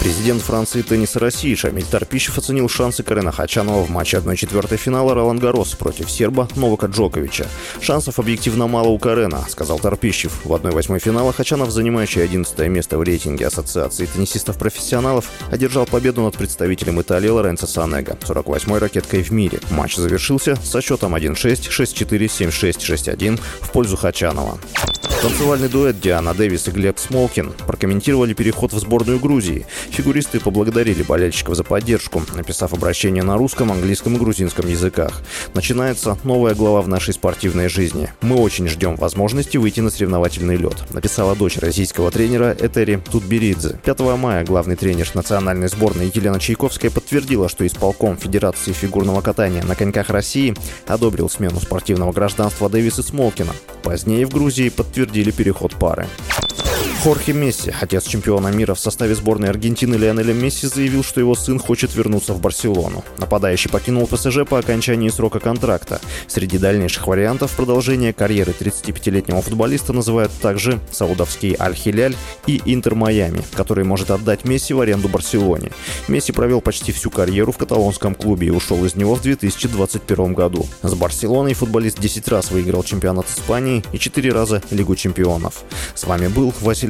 Президент Франции тенниса России Шамиль Тарпищев оценил шансы Карена Хачанова в матче 1-4 финала Ролан Гарос против серба Новака Джоковича. Шансов объективно мало у Карена, сказал Тарпищев. В 1-8 финала Хачанов, занимающий 11 место в рейтинге Ассоциации теннисистов-профессионалов, одержал победу над представителем Италии Лоренцо Санега, 48-й ракеткой в мире. Матч завершился со счетом 1-6, 6-4, 7-6, 6-1 в пользу Хачанова. Танцевальный дуэт Диана Дэвис и Глеб Смолкин прокомментировали переход в сборную Грузии. Фигуристы поблагодарили болельщиков за поддержку, написав обращение на русском, английском и грузинском языках. Начинается новая глава в нашей спортивной жизни. Мы очень ждем возможности выйти на соревновательный лед, написала дочь российского тренера Этери Тутберидзе. 5 мая главный тренер национальной сборной Елена Чайковская подтвердила, что исполком Федерации фигурного катания на коньках России одобрил смену спортивного гражданства Дэвиса Смолкина. Позднее в Грузии подтвердили переход пары. Хорхе Месси, отец чемпиона мира в составе сборной Аргентины Лионеля Месси, заявил, что его сын хочет вернуться в Барселону. Нападающий покинул ПСЖ по окончании срока контракта. Среди дальнейших вариантов продолжения карьеры 35-летнего футболиста называют также саудовский Аль-Хиляль и Интер Майами, который может отдать Месси в аренду Барселоне. Месси провел почти всю карьеру в каталонском клубе и ушел из него в 2021 году. С Барселоной футболист 10 раз выиграл чемпионат Испании и 4 раза Лигу чемпионов. С вами был Василий